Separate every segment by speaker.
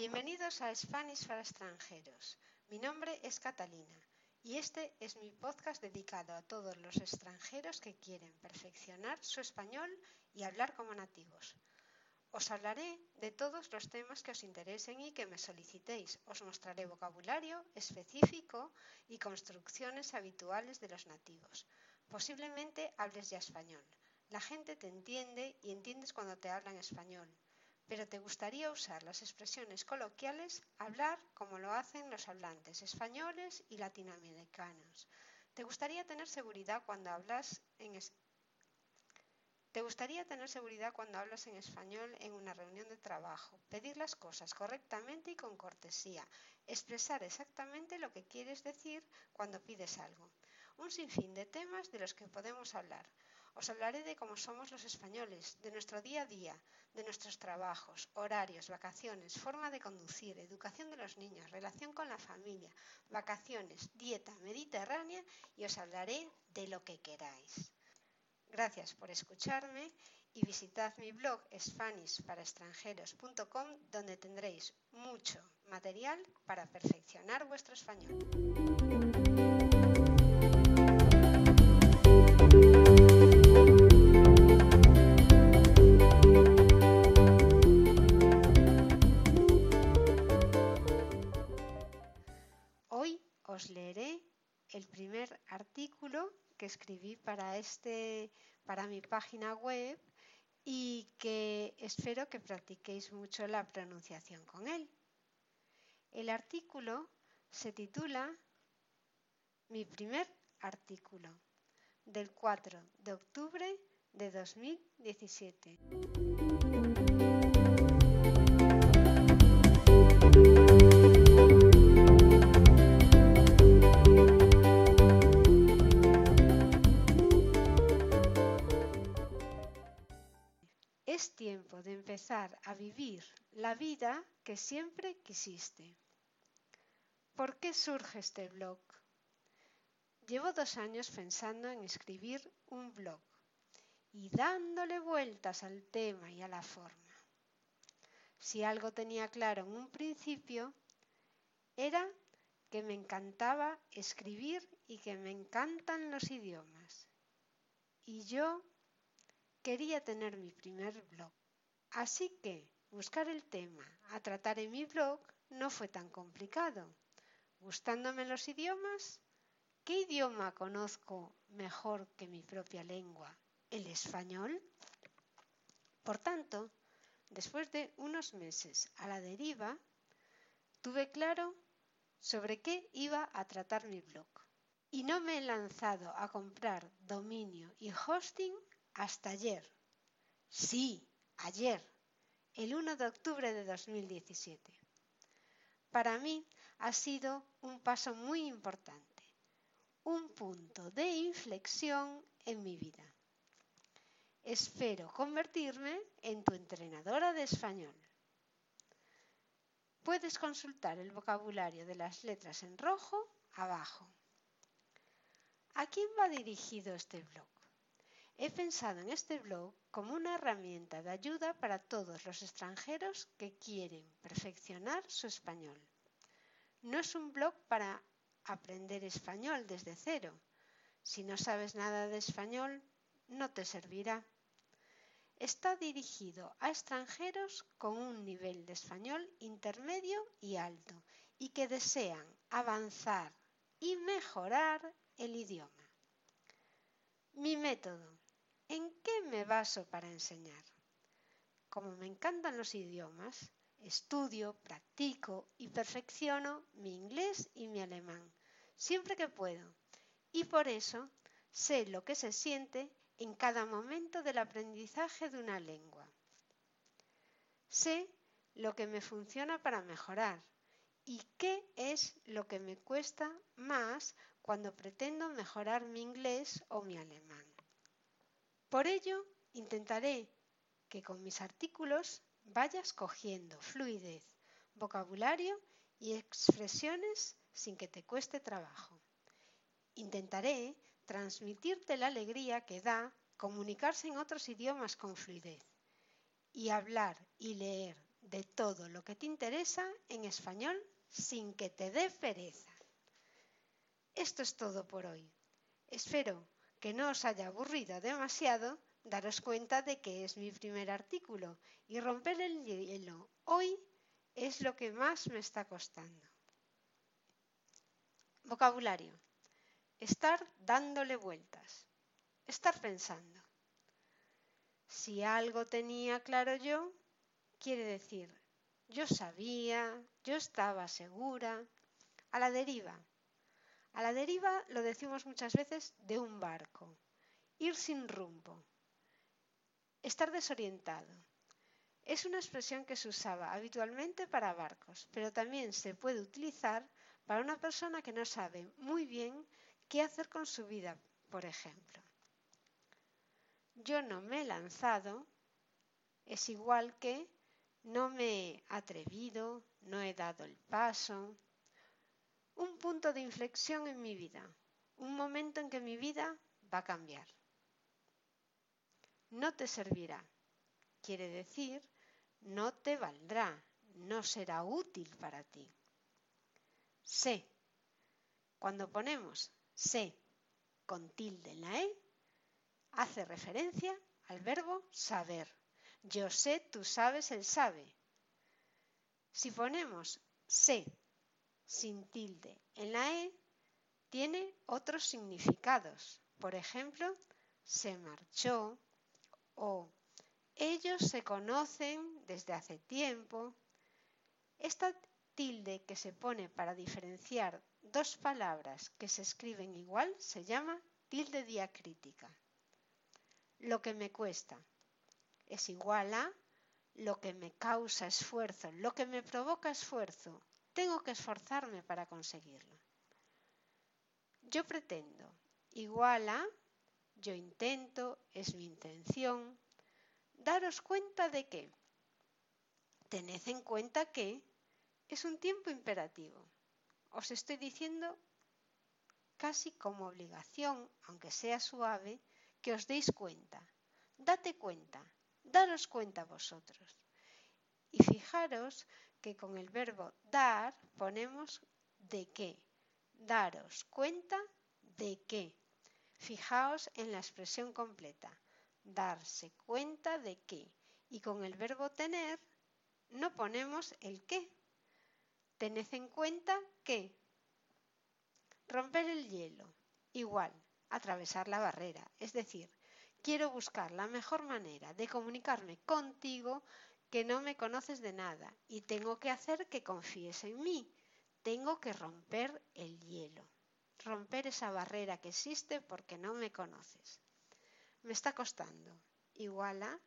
Speaker 1: Bienvenidos a Spanish para extranjeros. Mi nombre es Catalina y este es mi podcast dedicado a todos los extranjeros que quieren perfeccionar su español y hablar como nativos. Os hablaré de todos los temas que os interesen y que me solicitéis. Os mostraré vocabulario específico y construcciones habituales de los nativos. Posiblemente hables ya español. La gente te entiende y entiendes cuando te hablan español pero te gustaría usar las expresiones coloquiales, hablar como lo hacen los hablantes españoles y latinoamericanos. Te gustaría tener seguridad cuando hablas en te gustaría tener seguridad cuando hablas en español en una reunión de trabajo, pedir las cosas correctamente y con cortesía, expresar exactamente lo que quieres decir cuando pides algo. Un sinfín de temas de los que podemos hablar. Os hablaré de cómo somos los españoles, de nuestro día a día, de nuestros trabajos, horarios, vacaciones, forma de conducir, educación de los niños, relación con la familia, vacaciones, dieta mediterránea y os hablaré de lo que queráis. Gracias por escucharme y visitad mi blog SpanishParaExtranjeros.com donde tendréis mucho material para perfeccionar vuestro español. Que escribí para, este, para mi página web y que espero que practiquéis mucho la pronunciación con él. El artículo se titula Mi primer artículo del 4 de octubre de 2017. A vivir la vida que siempre quisiste. ¿Por qué surge este blog? Llevo dos años pensando en escribir un blog y dándole vueltas al tema y a la forma. Si algo tenía claro en un principio, era que me encantaba escribir y que me encantan los idiomas. Y yo quería tener mi primer blog. Así que buscar el tema a tratar en mi blog no fue tan complicado. Gustándome los idiomas, ¿qué idioma conozco mejor que mi propia lengua? ¿El español? Por tanto, después de unos meses a la deriva, tuve claro sobre qué iba a tratar mi blog. Y no me he lanzado a comprar dominio y hosting hasta ayer. Sí, ayer, el 1 de octubre de 2017. Para mí ha sido un paso muy importante, un punto de inflexión en mi vida. Espero convertirme en tu entrenadora de español. Puedes consultar el vocabulario de las letras en rojo abajo. ¿A quién va dirigido este blog? He pensado en este blog como una herramienta de ayuda para todos los extranjeros que quieren perfeccionar su español. No es un blog para aprender español desde cero. Si no sabes nada de español, no te servirá. Está dirigido a extranjeros con un nivel de español intermedio y alto y que desean avanzar y mejorar el idioma. Mi método ¿En qué me baso para enseñar? Como me encantan los idiomas, estudio, practico y perfecciono mi inglés y mi alemán, siempre que puedo. Y por eso sé lo que se siente en cada momento del aprendizaje de una lengua. Sé lo que me funciona para mejorar y qué es lo que me cuesta más cuando pretendo mejorar mi inglés o mi alemán. Por ello, intentaré que con mis artículos vayas cogiendo fluidez, vocabulario y expresiones sin que te cueste trabajo. Intentaré transmitirte la alegría que da comunicarse en otros idiomas con fluidez y hablar y leer de todo lo que te interesa en español sin que te dé pereza. Esto es todo por hoy. Espero que no os haya aburrido demasiado daros cuenta de que es mi primer artículo y romper el hielo hoy es lo que más me está costando. Vocabulario. Estar dándole vueltas. Estar pensando. Si algo tenía claro yo, quiere decir, yo sabía, yo estaba segura. A la deriva. A la deriva lo decimos muchas veces de un barco. Ir sin rumbo. Estar desorientado. Es una expresión que se usaba habitualmente para barcos, pero también se puede utilizar para una persona que no sabe muy bien qué hacer con su vida, por ejemplo. Yo no me he lanzado es igual que no me he atrevido, no he dado el paso. Un punto de inflexión en mi vida, un momento en que mi vida va a cambiar. No te servirá. Quiere decir, no te valdrá, no será útil para ti. Sé. Cuando ponemos sé con tilde en la E, hace referencia al verbo saber. Yo sé, tú sabes, él sabe. Si ponemos sé sin tilde en la E, tiene otros significados. Por ejemplo, se marchó o ellos se conocen desde hace tiempo. Esta tilde que se pone para diferenciar dos palabras que se escriben igual se llama tilde diacrítica. Lo que me cuesta es igual a lo que me causa esfuerzo, lo que me provoca esfuerzo. Tengo que esforzarme para conseguirlo. Yo pretendo igual a yo intento, es mi intención. Daros cuenta de que, tened en cuenta que es un tiempo imperativo. Os estoy diciendo casi como obligación, aunque sea suave, que os deis cuenta. Date cuenta, daros cuenta vosotros. Y fijaros que con el verbo dar ponemos de qué. Daros cuenta de qué. Fijaos en la expresión completa. Darse cuenta de qué. Y con el verbo tener no ponemos el qué. Tened en cuenta que romper el hielo, igual, atravesar la barrera. Es decir, quiero buscar la mejor manera de comunicarme contigo que no me conoces de nada y tengo que hacer que confíes en mí. Tengo que romper el hielo, romper esa barrera que existe porque no me conoces. Me está costando. Igual a,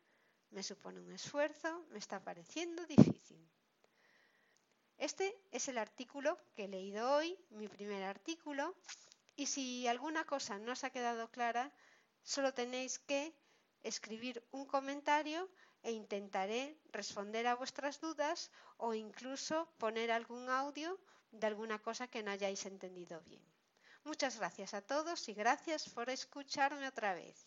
Speaker 1: me supone un esfuerzo, me está pareciendo difícil. Este es el artículo que he leído hoy, mi primer artículo, y si alguna cosa no os ha quedado clara, solo tenéis que escribir un comentario e intentaré responder a vuestras dudas o incluso poner algún audio de alguna cosa que no hayáis entendido bien. Muchas gracias a todos y gracias por escucharme otra vez.